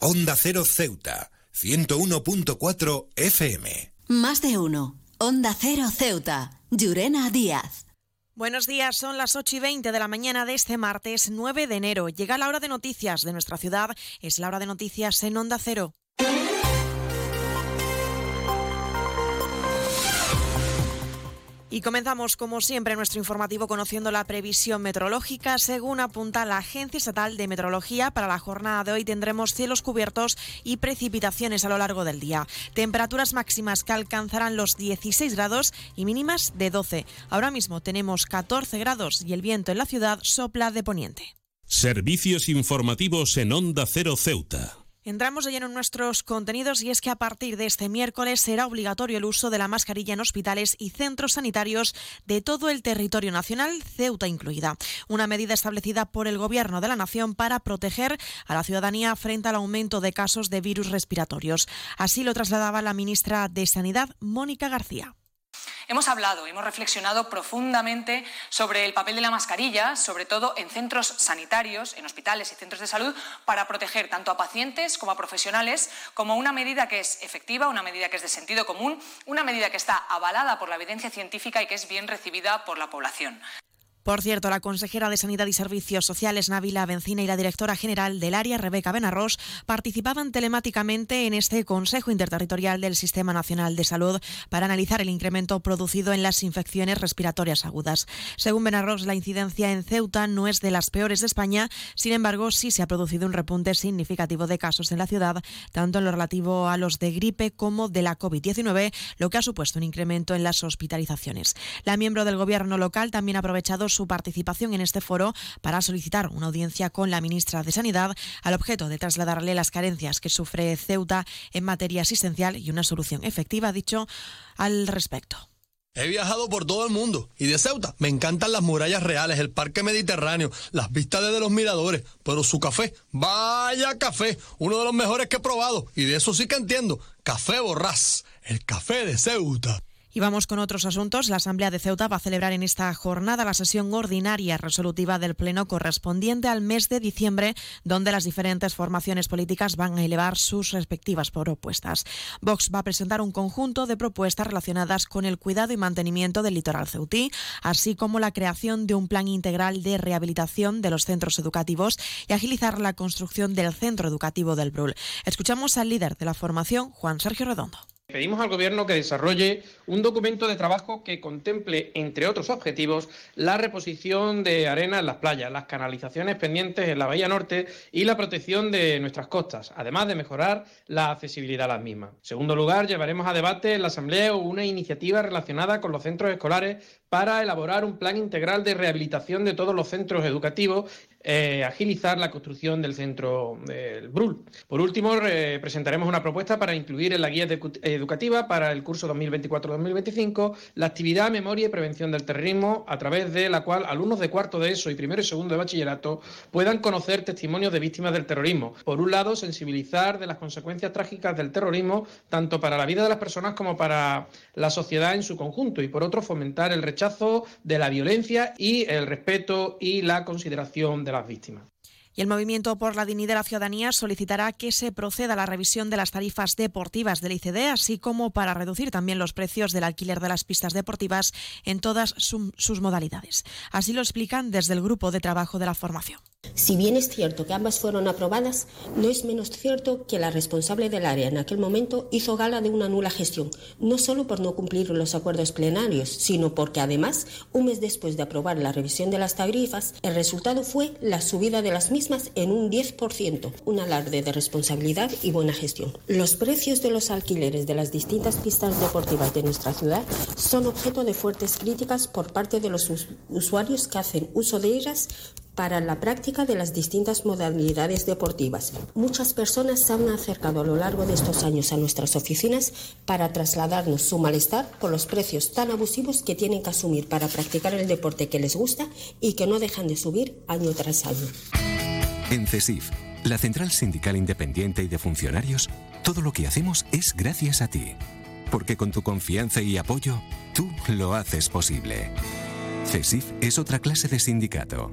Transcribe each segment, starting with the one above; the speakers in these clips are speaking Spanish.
Onda Cero Ceuta, 101.4 FM. Más de uno. Onda Cero Ceuta, Llurena Díaz. Buenos días, son las 8 y 20 de la mañana de este martes 9 de enero. Llega la hora de noticias de nuestra ciudad, es la hora de noticias en Onda Cero. Y comenzamos, como siempre, nuestro informativo conociendo la previsión meteorológica. Según apunta la Agencia Estatal de Meteorología, para la jornada de hoy tendremos cielos cubiertos y precipitaciones a lo largo del día. Temperaturas máximas que alcanzarán los 16 grados y mínimas de 12. Ahora mismo tenemos 14 grados y el viento en la ciudad sopla de poniente. Servicios informativos en Onda Cero Ceuta. Entramos lleno en nuestros contenidos y es que a partir de este miércoles será obligatorio el uso de la mascarilla en hospitales y centros sanitarios de todo el territorio nacional, Ceuta incluida. Una medida establecida por el Gobierno de la Nación para proteger a la ciudadanía frente al aumento de casos de virus respiratorios. Así lo trasladaba la ministra de Sanidad, Mónica García. Hemos hablado, hemos reflexionado profundamente sobre el papel de la mascarilla, sobre todo en centros sanitarios, en hospitales y centros de salud, para proteger tanto a pacientes como a profesionales, como una medida que es efectiva, una medida que es de sentido común, una medida que está avalada por la evidencia científica y que es bien recibida por la población. Por cierto, la consejera de Sanidad y Servicios Sociales, Navila Bencina, y la directora general del área, Rebeca Benarros, participaban telemáticamente en este Consejo Interterritorial del Sistema Nacional de Salud para analizar el incremento producido en las infecciones respiratorias agudas. Según Benarros, la incidencia en Ceuta no es de las peores de España, sin embargo, sí se ha producido un repunte significativo de casos en la ciudad, tanto en lo relativo a los de gripe como de la COVID-19, lo que ha supuesto un incremento en las hospitalizaciones. La miembro del Gobierno local también ha aprovechado su participación en este foro para solicitar una audiencia con la ministra de Sanidad al objeto de trasladarle las carencias que sufre Ceuta en materia asistencial y una solución efectiva, dicho al respecto. He viajado por todo el mundo y de Ceuta me encantan las murallas reales, el parque mediterráneo, las vistas desde los miradores, pero su café, vaya café, uno de los mejores que he probado y de eso sí que entiendo, café borrás, el café de Ceuta. Y vamos con otros asuntos. La Asamblea de Ceuta va a celebrar en esta jornada la sesión ordinaria resolutiva del Pleno correspondiente al mes de diciembre, donde las diferentes formaciones políticas van a elevar sus respectivas propuestas. Vox va a presentar un conjunto de propuestas relacionadas con el cuidado y mantenimiento del litoral ceutí, así como la creación de un plan integral de rehabilitación de los centros educativos y agilizar la construcción del centro educativo del Brul. Escuchamos al líder de la formación, Juan Sergio Redondo. Pedimos al Gobierno que desarrolle un documento de trabajo que contemple, entre otros objetivos, la reposición de arena en las playas, las canalizaciones pendientes en la Bahía Norte y la protección de nuestras costas, además de mejorar la accesibilidad a las mismas. En segundo lugar, llevaremos a debate en la Asamblea una iniciativa relacionada con los centros escolares para elaborar un plan integral de rehabilitación de todos los centros educativos eh, agilizar la construcción del centro del BRUL. Por último, presentaremos una propuesta para incluir en la guía educativa para el curso 2024-2025 la actividad Memoria y Prevención del Terrorismo, a través de la cual alumnos de cuarto de ESO y primero y segundo de bachillerato puedan conocer testimonios de víctimas del terrorismo. Por un lado, sensibilizar de las consecuencias trágicas del terrorismo, tanto para la vida de las personas como para la sociedad en su conjunto, y por otro, fomentar el rechazo de la violencia y el respeto y la consideración de las víctimas. Y el Movimiento por la Dignidad de la Ciudadanía solicitará que se proceda a la revisión de las tarifas deportivas del ICD, así como para reducir también los precios del alquiler de las pistas deportivas en todas sus modalidades. Así lo explican desde el Grupo de Trabajo de la Formación. Si bien es cierto que ambas fueron aprobadas, no es menos cierto que la responsable del área en aquel momento hizo gala de una nula gestión, no solo por no cumplir los acuerdos plenarios, sino porque además, un mes después de aprobar la revisión de las tarifas, el resultado fue la subida de las mismas en un 10%, un alarde de responsabilidad y buena gestión. Los precios de los alquileres de las distintas pistas deportivas de nuestra ciudad son objeto de fuertes críticas por parte de los usuarios que hacen uso de ellas para la práctica de las distintas modalidades deportivas. Muchas personas se han acercado a lo largo de estos años a nuestras oficinas para trasladarnos su malestar por los precios tan abusivos que tienen que asumir para practicar el deporte que les gusta y que no dejan de subir año tras año. En CESIF, la Central Sindical Independiente y de Funcionarios, todo lo que hacemos es gracias a ti. Porque con tu confianza y apoyo, tú lo haces posible. CESIF es otra clase de sindicato.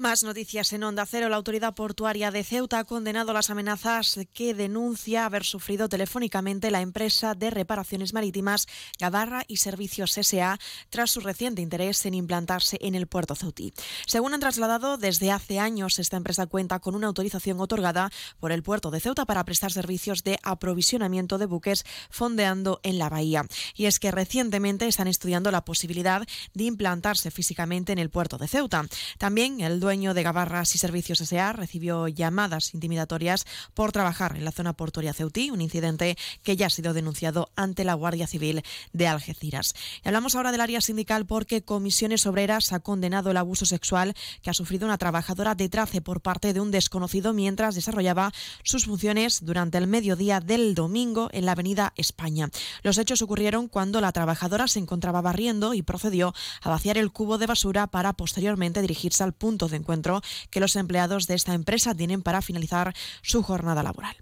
Más noticias en Onda Cero. La autoridad portuaria de Ceuta ha condenado las amenazas que denuncia haber sufrido telefónicamente la empresa de reparaciones marítimas Gabarra y Servicios S.A. tras su reciente interés en implantarse en el puerto ceutí. Según han trasladado, desde hace años esta empresa cuenta con una autorización otorgada por el puerto de Ceuta para prestar servicios de aprovisionamiento de buques fondeando en la bahía. Y es que recientemente están estudiando la posibilidad de implantarse físicamente en el puerto de Ceuta. También el dueño de Gabarras y Servicios S.A. recibió llamadas intimidatorias por trabajar en la zona portuaria ceutí, un incidente que ya ha sido denunciado ante la Guardia Civil de Algeciras. Y hablamos ahora del área sindical porque Comisiones Obreras ha condenado el abuso sexual que ha sufrido una trabajadora de Trace por parte de un desconocido mientras desarrollaba sus funciones durante el mediodía del domingo en la Avenida España. Los hechos ocurrieron cuando la trabajadora se encontraba barriendo y procedió a vaciar el cubo de basura para posteriormente dirigirse al punto de encuentro que los empleados de esta empresa tienen para finalizar su jornada laboral.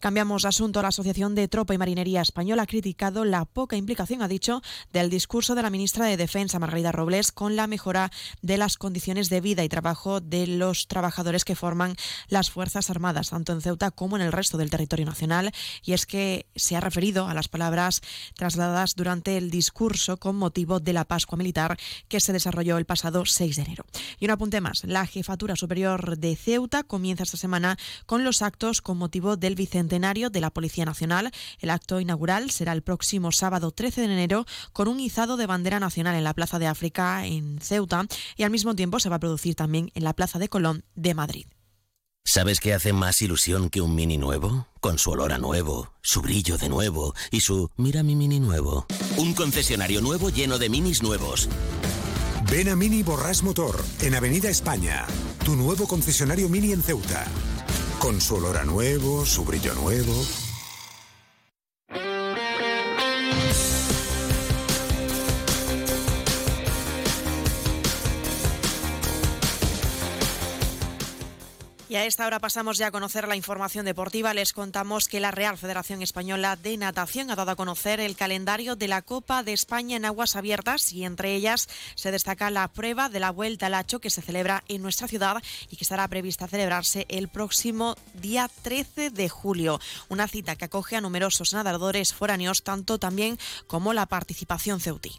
Cambiamos de asunto. La Asociación de Tropa y Marinería Española ha criticado la poca implicación, ha dicho, del discurso de la ministra de Defensa, Margarida Robles, con la mejora de las condiciones de vida y trabajo de los trabajadores que forman las Fuerzas Armadas, tanto en Ceuta como en el resto del territorio nacional. Y es que se ha referido a las palabras trasladadas durante el discurso con motivo de la Pascua Militar que se desarrolló el pasado 6 de enero. Y un apunte más. La Jefatura Superior de Ceuta comienza esta semana con los actos con motivo del Bicentenario de la Policía Nacional. El acto inaugural será el próximo sábado 13 de enero con un izado de bandera nacional en la Plaza de África en Ceuta y al mismo tiempo se va a producir también en la Plaza de Colón de Madrid. ¿Sabes qué hace más ilusión que un mini nuevo? Con su olor a nuevo, su brillo de nuevo y su mira mi mini nuevo. Un concesionario nuevo lleno de minis nuevos. Ven a Mini Borras Motor, en Avenida España, tu nuevo concesionario Mini en Ceuta. Con su olor a nuevo, su brillo nuevo. Y a esta hora pasamos ya a conocer la información deportiva. Les contamos que la Real Federación Española de Natación ha dado a conocer el calendario de la Copa de España en aguas abiertas y entre ellas se destaca la prueba de la Vuelta al Hacho que se celebra en nuestra ciudad y que estará prevista celebrarse el próximo día 13 de julio. Una cita que acoge a numerosos nadadores foráneos, tanto también como la participación ceutí.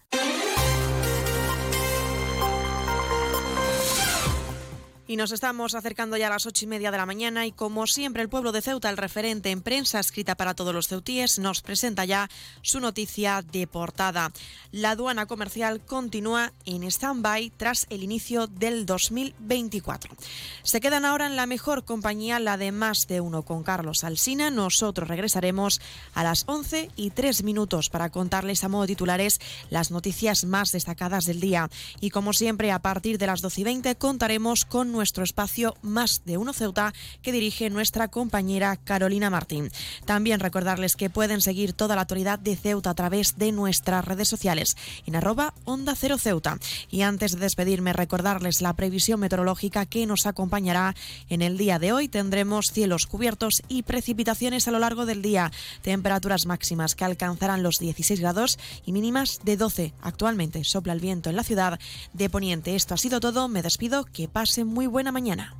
Y nos estamos acercando ya a las ocho y media de la mañana y como siempre el pueblo de Ceuta, el referente en prensa escrita para todos los ceutíes, nos presenta ya su noticia de portada. La aduana comercial continúa en stand-by tras el inicio del 2024. Se quedan ahora en la mejor compañía, la de más de uno con Carlos Alsina. Nosotros regresaremos a las 11 y 3 minutos para contarles a modo titulares las noticias más destacadas del día. Y como siempre, a partir de las 12 y 20 contaremos con nuestro espacio Más de Uno Ceuta que dirige nuestra compañera Carolina Martín. También recordarles que pueden seguir toda la actualidad de Ceuta a través de nuestras redes sociales en arroba Onda Cero Ceuta. Y antes de despedirme, recordarles la previsión meteorológica que nos acompañará en el día de hoy. Tendremos cielos cubiertos y precipitaciones a lo largo del día. Temperaturas máximas que alcanzarán los 16 grados y mínimas de 12. Actualmente sopla el viento en la ciudad de Poniente. Esto ha sido todo. Me despido. Que pasen muy buena mañana.